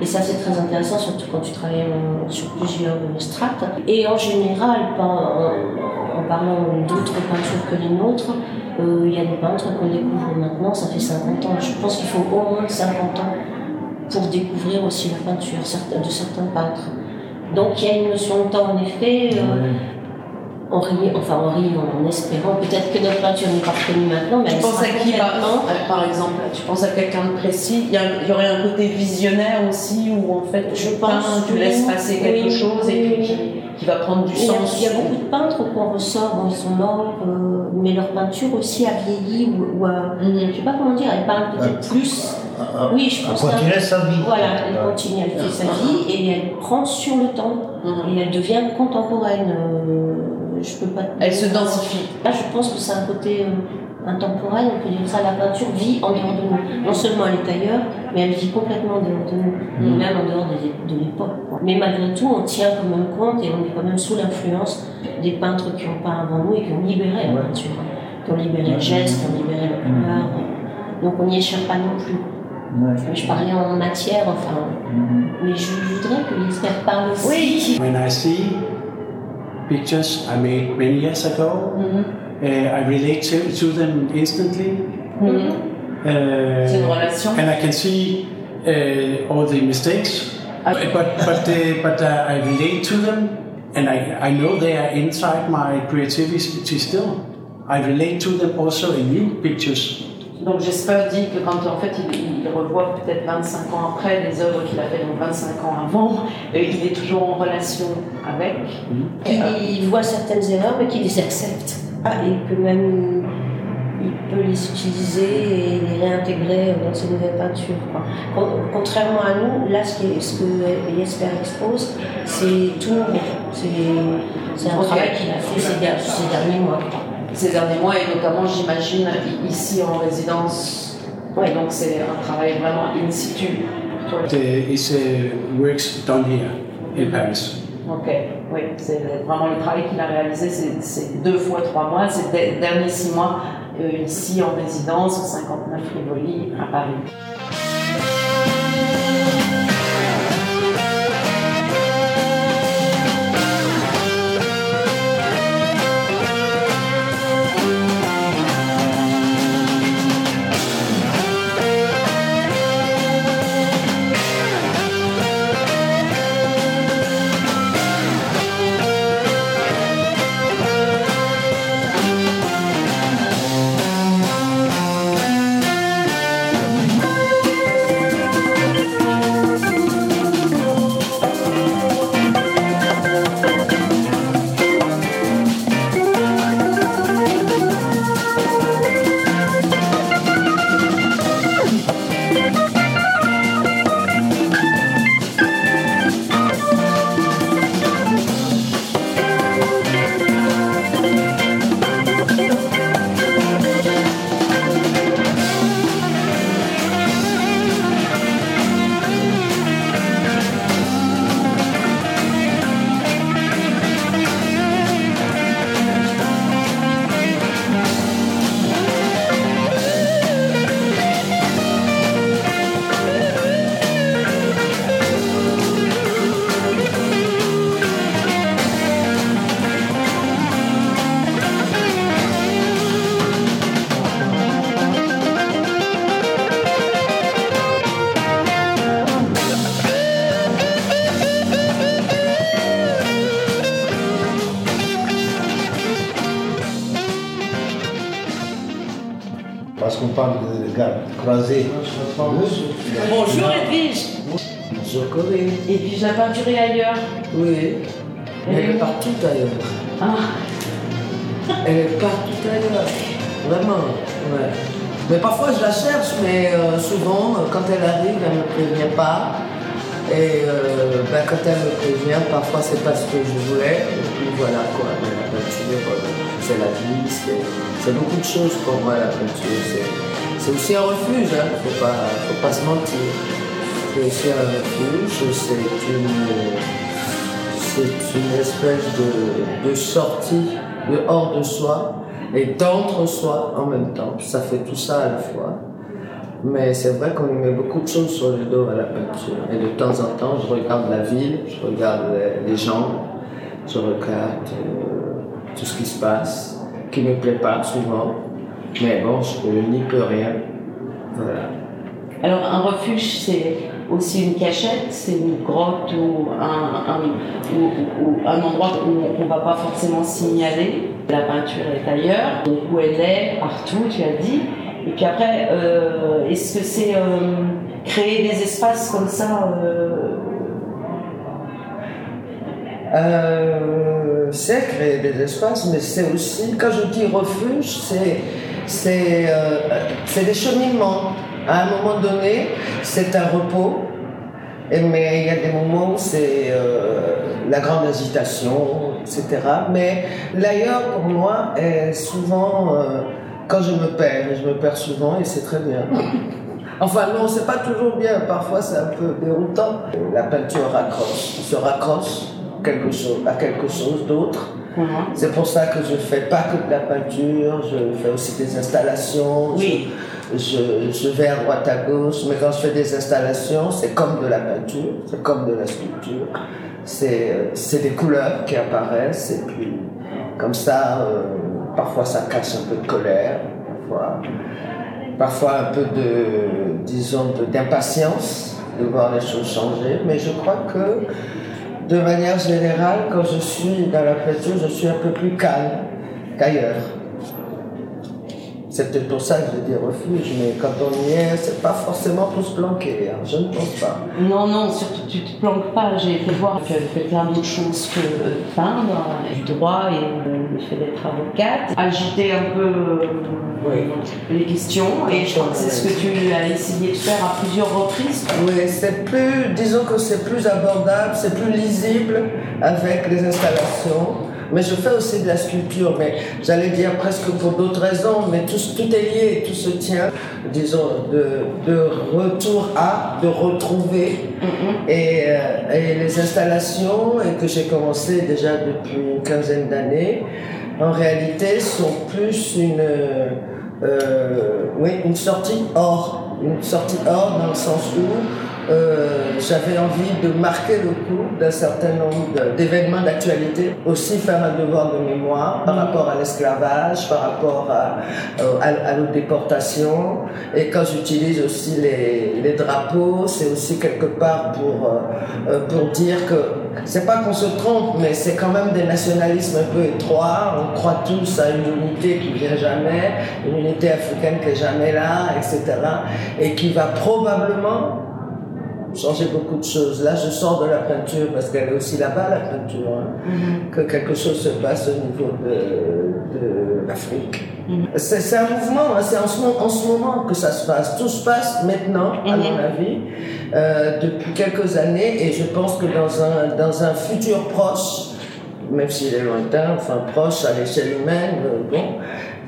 Et ça, c'est très intéressant, surtout quand tu travailles sur plusieurs euh, strates. Et en général, en, parlant d'autres peintures que les nôtres, euh, il y a des peintres qu'on découvre maintenant, ça fait 50 ans. Je pense qu'il faut au moins 50 ans pour découvrir aussi la peinture de certains peintres. Donc il y a une notion de temps en effet. euh, on rit, enfin on rit en, espérant peut-être que notre peinture n'est pas reconnue maintenant, mais Tu elle penses à qui par, complètement- euh, par exemple Tu penses à quelqu'un de précis? Il y, a- il y aurait un côté visionnaire aussi où en fait Je tu pense, peins, tu laisses passer quelque oui, chose et puis qui, qui va prendre du sens. il y a beaucoup de peintres qu'on ressort, bon, ils sont morts, euh, mais leur peinture aussi a vieilli, ou, ou a- Mhm. je sais pas comment dire, elle parle peut-être plus. Oui, je pense On continue qu'un- sa vie. Voilà, elle continue, elle fait sa vie et elle prend sur le temps Mhm. et elle devient contemporaine. euh, je peux pas. Elle se dire. densifie. Là, je pense que c'est un côté euh, intemporel, on peut dire ça. La peinture vit en dehors de nous. Non seulement elle est ailleurs, mais elle vit complètement en dehors de nous, Mhm. même en dehors de, de l'époque. quoi. Mais malgré tout, on tient quand même compte et on est quand même sous l'influence des peintres qui ont peint avant nous et qui ont libéré la peinture, hein. qui ont libéré le geste, qui ont libéré la couleur. Donc on n'y échappe pas non plus. Ouais. Je parlais en matière, enfin. Mhm. Mais je voudrais que l'expert parle aussi. Oui. When I see pictures I made many years ago, Mhm. uh, I relate to, to them instantly. Mhm. Uh, C'est une relation. and I can see uh, all the mistakes, Ah. but but uh, but uh, I relate to them, and I, I know they are inside my creativity still. I relate to them also in new pictures. Donc Jesper dit que quand en fait il, il revoit peut-être 25 ans après les œuvres qu'il a fait donc 25 ans avant, euh, il est toujours en relation avec. Et, euh, Il voit certaines erreurs, mais qu'il les accepte. Et que même il peut les utiliser et les réintégrer dans ses nouvelles peintures. quoi. Contrairement à nous, là, ce, qui est- ce que Jesper expose, c'est tout nouveau. C'est un travail qu'il a fait ces derniers mois. Ces derniers mois et notamment j'imagine ici en résidence. Ouais. Donc c'est un travail vraiment in situ. It's uh, works done here in Paris. Ok, oui, c'est vraiment le travail qu'il a réalisé ces, deux fois trois mois, ces de- derniers six mois euh, ici en résidence au 59 Rivoli à Paris. Bonjour Edwige Bonjour Corinne. Edwige, la peinture est ailleurs Oui. Elle est partout ailleurs. Ah, Elle est partout ailleurs. Vraiment. Ouais. Mais parfois je la cherche, mais euh, souvent, quand elle arrive, elle ne me prévient pas. Et euh, ben, quand elle me prévient, parfois c'est pas ce que je voulais. Et puis voilà quoi. La peinture, euh, c'est la vie, c'est beaucoup de choses pour moi la peinture. C'est- aussi un refuge, hein. faut, pas, faut pas se mentir. C'est aussi un refuge, c'est une, une espèce de, de sortie de hors de soi et d'entre soi en même temps. Ça fait tout ça à la fois. Mais c'est vrai qu'on met beaucoup de choses sur le dos à la peinture. Et de temps en temps, je regarde la ville, je regarde les, les gens, je regarde euh, tout ce qui se passe, qui ne me plaît pas souvent. Mais bon, je n'y peux rien. Voilà. alors un refuge, c'est aussi une cachette, c'est une grotte ou un, un- ou- ou un endroit où on ne va pas forcément signaler. La peinture est ailleurs, donc où elle est, partout, tu as dit. Et puis après, euh, est-ce que c'est euh, créer des espaces comme ça euh, Euh, c'est créer des espaces, mais c'est aussi, quand je dis refuge, c'est, c'est, euh, des cheminements. À un moment donné, c'est un repos, mais il y a des moments où c'est euh, la grande agitation, etc. Mais l'ailleurs, pour moi, est souvent euh, quand je me perds, je me perds souvent, et c'est très bien. *laughs* Enfin non, c'est pas toujours bien, parfois c'est un peu déroutant. La peinture raccroche, se raccroche quelque chose, à quelque chose d'autre. C'est pour ça que je fais pas que de la peinture, je fais aussi des installations. Oui. Je, je, vais à droite à gauche, mais quand je fais des installations, c'est comme de la peinture, c'est comme de la sculpture. C'est des couleurs qui apparaissent et puis comme ça, euh, parfois ça cache un peu de colère, parfois, parfois un peu de, disons, de- d'impatience de voir les choses changer. Mais je crois que de manière générale, quand je suis dans la peinture, je suis un peu plus calme qu'ailleurs. C'est peut-être pour ça que je dis refuge, mais quand on y est, c'est pas forcément pour se planquer, hein, je ne pense pas. Non, non, surtout tu te planques pas. J'ai été voir, tu avais fait plein d'autres choses que euh, peindre, euh, du droit et le fait d'être avocate. Agiter un peu euh, Oui. les questions et je crois que c'est ce que tu as essayé de faire à plusieurs reprises. Oui, c'est plus, disons que c'est plus abordable, c'est plus lisible avec les installations. Mais je fais aussi de la sculpture, mais j'allais dire presque pour d'autres raisons, mais tout, tout est lié, tout se tient, disons, de, de retour à, de retrouver. Et, euh, et les installations, et que j'ai commencé déjà depuis une quinzaine d'années, en réalité sont plus une, euh, oui, une sortie hors, une sortie hors dans le sens où euh, j'avais envie de marquer le coup d'un certain nombre d'événements d'actualité, aussi faire un devoir de mémoire par rapport à l'esclavage, par rapport à, euh, nos déportations. Et quand j'utilise aussi les, drapeaux, c'est aussi quelque part pour, euh, pour dire que c'est pas qu'on se trompe, mais c'est quand même des nationalismes un peu étroits. On croit tous à une unité qui vient jamais, une unité africaine qui est jamais là, etc. Et qui va probablement changer beaucoup de choses. Là, je sors de la peinture parce qu'elle est aussi là-bas, la peinture, hein, que quelque chose se passe au niveau de, de l'Afrique. C'est c'est un mouvement, hein, c'est en ce, en ce moment que ça se passe. Tout se passe maintenant, à mon avis, euh, depuis quelques années, et je pense que dans un, dans un futur proche, même s'il est lointain, enfin proche à l'échelle humaine, euh, bon.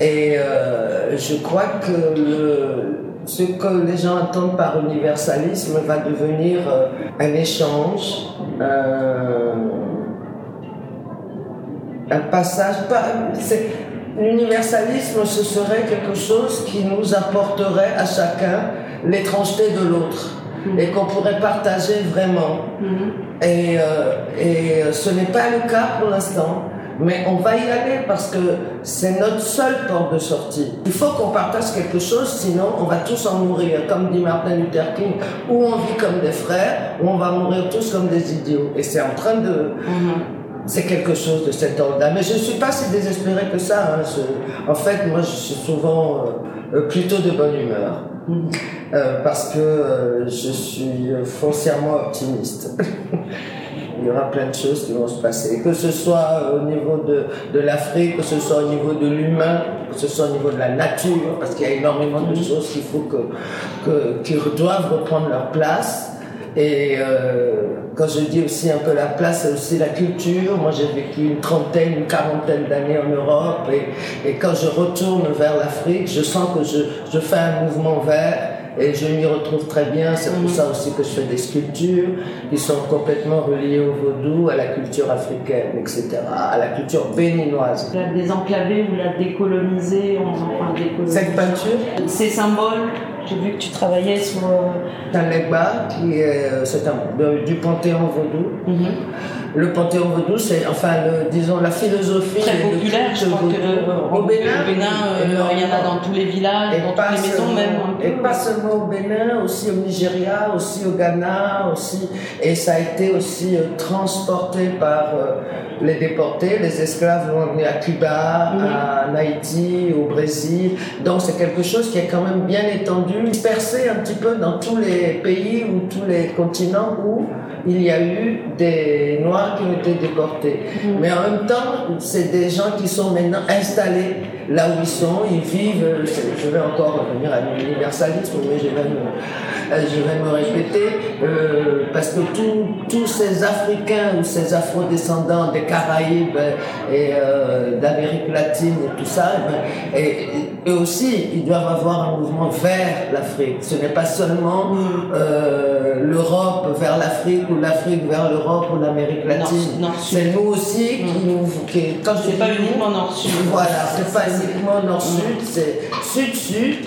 Et euh, je crois que le, ce que les gens entendent par universalisme va devenir euh, un échange, un, un passage. L'universalisme, ce serait quelque chose qui nous apporterait à chacun l'étrangeté de l'autre et qu'on pourrait partager vraiment. Et, euh, et euh, ce n'est pas le cas pour l'instant. Mais on va y aller parce que c'est notre seule porte de sortie. Il faut qu'on partage quelque chose, sinon on va tous en mourir. Comme dit Martin Luther King, ou on vit comme des frères, ou on va mourir tous comme des idiots. Et c'est en train de... C'est quelque chose de cet ordre-là. Mais je ne suis pas si désespérée que ça. hein. Je- en fait, moi, je suis souvent euh, euh, plutôt de bonne humeur. Euh, parce que euh, je suis foncièrement optimiste. *laughs* Il y aura plein de choses qui vont se passer, que ce soit au niveau de, de l'Afrique, que ce soit au niveau de l'humain, que ce soit au niveau de la nature, parce qu'il y a énormément de choses qu'il faut que, que, qui doivent reprendre leur place. Et euh, quand je dis aussi un peu la place, c'est aussi la culture. Moi, j'ai vécu une trentaine, une quarantaine d'années en Europe. Et, et, quand je retourne vers l'Afrique, je sens que je, je fais un mouvement vers et je m'y retrouve très bien. C'est pour ça aussi que je fais des sculptures qui sont complètement reliées au vaudou, à la culture africaine, etc., à la culture béninoise. La désenclaver ou la décoloniser, enfin décoloniser. Cette peinture Ces symboles j'ai vu que tu travaillais sur. Euh... Legba, qui est, c'est un, du Panthéon vaudou. Mm -hmm. Le Panthéon vaudou, c'est, enfin, le, disons, la philosophie. Très populaire, je crois que euh, au Bénin, au Bénin euh, il y en a dans tous les villages, dans toutes les maisons même. Et pas seulement au Bénin, aussi au Nigeria, aussi au Ghana, aussi. Et ça a été aussi euh, transporté par euh, les déportés, les esclaves vont venir à Cuba, à Haïti, au Brésil. Donc c'est quelque chose qui est quand même bien étendu, percé un petit peu dans tous les pays ou tous les continents où il y a eu des Noirs qui ont été déportés. Mm. Mais en même temps, c'est des gens qui sont maintenant installés là où ils sont, ils vivent, je vais encore revenir à l'universalisme, mais je vais me, je vais me répéter, euh, parce que tous ces Africains ou ces Afro-descendants des Caraïbes et euh, d'Amérique latine et tout ça, et, et, eux aussi, ils doivent avoir un mouvement vers l'Afrique. Ce n'est pas seulement euh, l'Europe vers l'Afrique ou l'Afrique vers l'Europe ou l'Amérique latine. C'est nous aussi qui nous... Qui, quand c'est pas uniquement nord-sud. Voilà, c'est pas uniquement nord-sud, c'est sud-sud.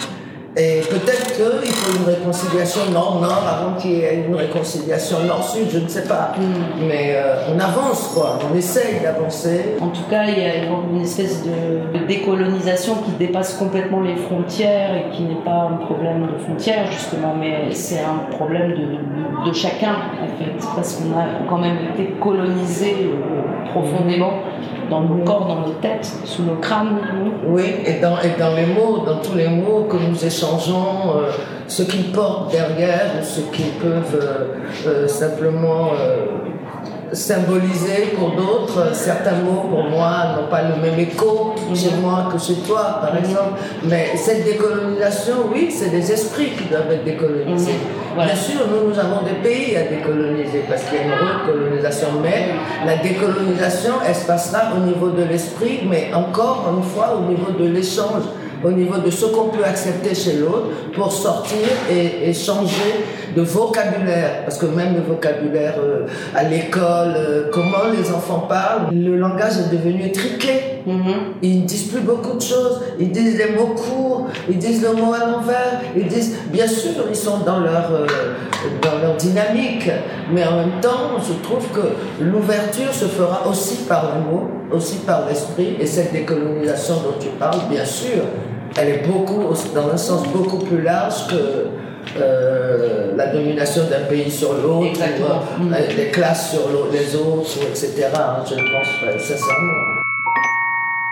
Et peut-être qu'il faut une réconciliation nord-nord avant qu'il y ait une réconciliation nord-sud, je ne sais pas. Mm. Mais euh, on avance, quoi. On essaye d'avancer. En tout cas, il y a une espèce de, de, décolonisation qui dépasse complètement les frontières et qui n'est pas un problème de frontières, justement, mais c'est un problème de, de, chacun, en fait. Parce qu'on a quand même été colonisé euh, profondément dans nos corps, dans nos têtes, sous nos crânes. Oui, et dans, et dans les mots, dans tous les mots que nous échangeons, euh, ce qu'ils portent derrière, ce qu'ils peuvent euh, euh, simplement symboliser pour d'autres. Certains mots, pour moi, n'ont pas le même écho chez moi que chez toi, par exemple. Mais cette décolonisation, oui, c'est des esprits qui doivent être décolonisés. Voilà. Bien sûr, nous, nous avons des pays à décoloniser parce qu'il y a une recolonisation, mais la décolonisation, elle se passera au niveau de l'esprit, mais encore une fois au niveau de l'échange, au niveau de ce qu'on peut accepter chez l'autre pour sortir et, changer de vocabulaire. Parce que même le vocabulaire euh, à l'école, euh, comment les enfants parlent, le langage est devenu étriqué. Mm -hmm. Ils ne disent plus beaucoup de choses. Ils disent des mots courts, ils disent le mot à l'envers. Ils disent, bien sûr, ils sont dans leur, euh, dans leur dynamique, mais en même temps, je trouve que l'ouverture se fera aussi par le mot, aussi par l'esprit, et cette décolonisation dont tu parles, bien sûr, elle est beaucoup, dans un sens beaucoup plus large que euh, la domination d'un pays sur l'autre, euh, les classes sur les autres, etc. Hein, je pense sincèrement.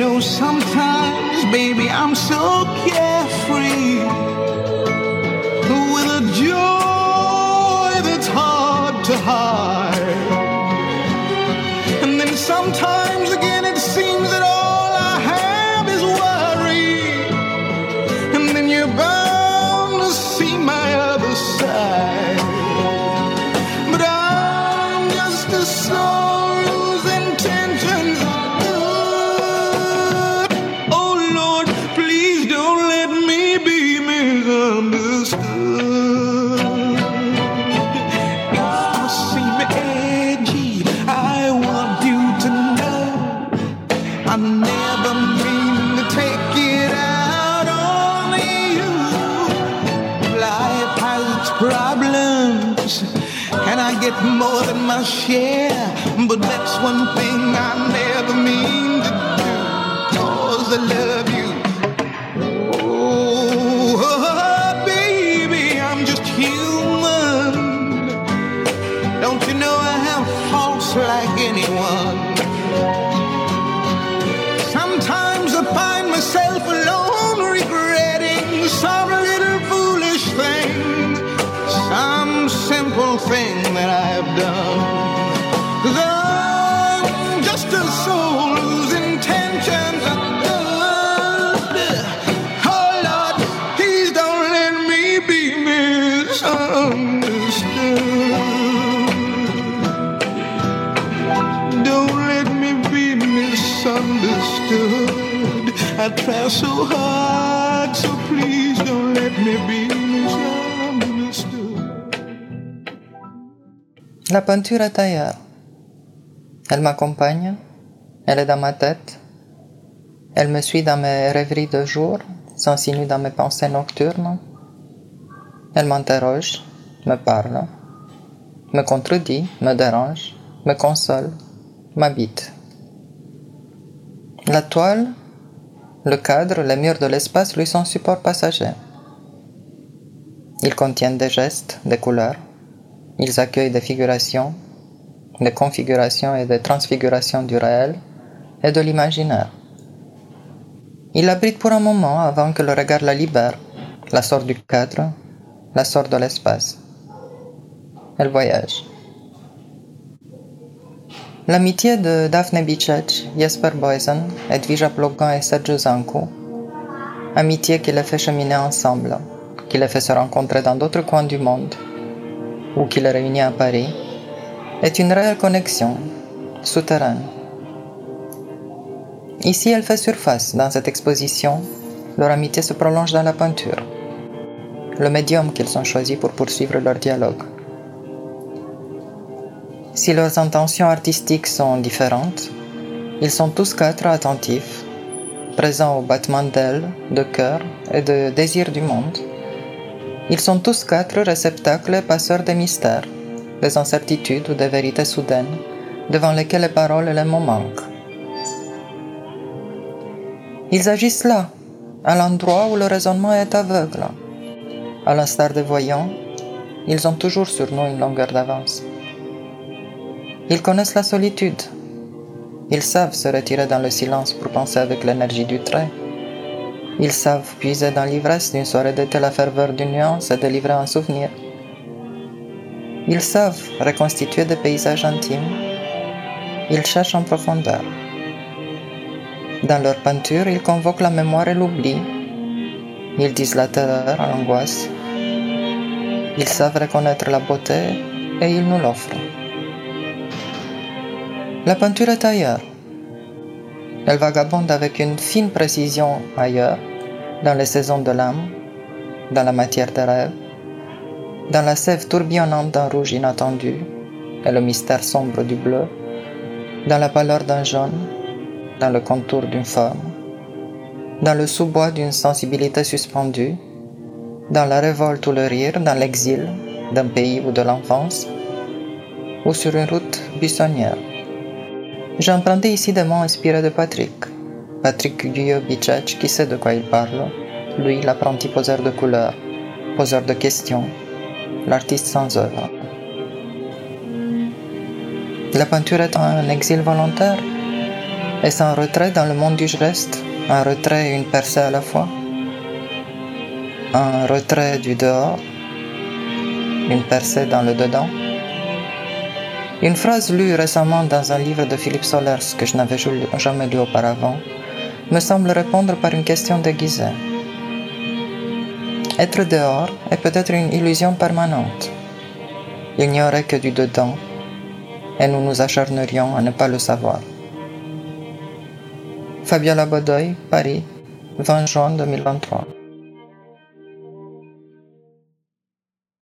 know, sometimes, baby, I'm so carefree one thing I never mean to do. Cause I love so hard, so please don't let me be. La peinture est ailleurs. Elle m'accompagne, elle est dans ma tête, elle me suit dans mes rêveries de jour, s'insinue dans mes pensées nocturnes. Elle m'interroge, me parle, me contredit, me dérange, me console, m'habite. La toile, le cadre, les murs de l'espace lui sont support passager. Ils contiennent des gestes, des couleurs. Ils accueillent des figurations, des configurations et des transfigurations du réel et de l'imaginaire. Il abrite pour un moment avant que le regard la libère, la sort du cadre, la sort de l'espace. Elle voyage. L'amitié de Daphne Bicec, Jesper Boysen, Edvija Plogan et Sergio Zancu, amitié qui les fait cheminer ensemble, qui les fait se rencontrer dans d'autres coins du monde, ou qui les réunit à Paris, est une réelle connexion, souterraine. Ici, elle fait surface dans cette exposition, leur amitié se prolonge dans la peinture, le médium qu'ils ont choisi pour poursuivre leur dialogue. Si leurs intentions artistiques sont différentes, ils sont tous quatre attentifs, présents au battement d'ailes, de cœur et de désir du monde. Ils sont tous quatre réceptacles et passeurs des mystères, des incertitudes ou des vérités soudaines, devant lesquelles les paroles et les mots manquent. Ils agissent là, à l'endroit où le raisonnement est aveugle. À l'instar des voyants, ils ont toujours sur nous une longueur d'avance. Ils connaissent la solitude. Ils savent se retirer dans le silence pour penser avec l'énergie du trait. Ils savent puiser dans l'ivresse d'une soirée d'été la ferveur d'une nuance et délivrer un souvenir. Ils savent reconstituer des paysages intimes. Ils cherchent en profondeur. Dans leur peinture, ils convoquent la mémoire et l'oubli. Ils disent la terreur, l'angoisse. Ils savent reconnaître la beauté et ils nous l'offrent. La peinture est ailleurs. Elle vagabonde avec une fine précision ailleurs, dans les saisons de l'âme, dans la matière des rêves, dans la sève tourbillonnante d'un rouge inattendu et le mystère sombre du bleu, dans la pâleur d'un jaune, dans le contour d'une forme, dans le sous-bois d'une sensibilité suspendue, dans la révolte ou le rire, dans l'exil d'un pays ou de l'enfance, ou sur une route buissonnière. J'ai emprunté ici des mots inspirés de Patrick. Patrick Guyot Bicech qui sait de quoi il parle? Lui, l'apprenti poseur de couleurs, poseur de questions, l'artiste sans œuvre. La peinture est un exil volontaire? Est-ce un retrait dans le monde du geste? Un retrait et une percée à la fois? Un retrait du dehors? Une percée dans le dedans? Une phrase lue récemment dans un livre de Philippe Solers que je n'avais jamais lu auparavant me semble répondre par une question déguisée. Être dehors est peut-être une illusion permanente. Il n'y aurait que du dedans et nous nous acharnerions à ne pas le savoir. Fabiola Bodoy, Paris, 20 juin 2023.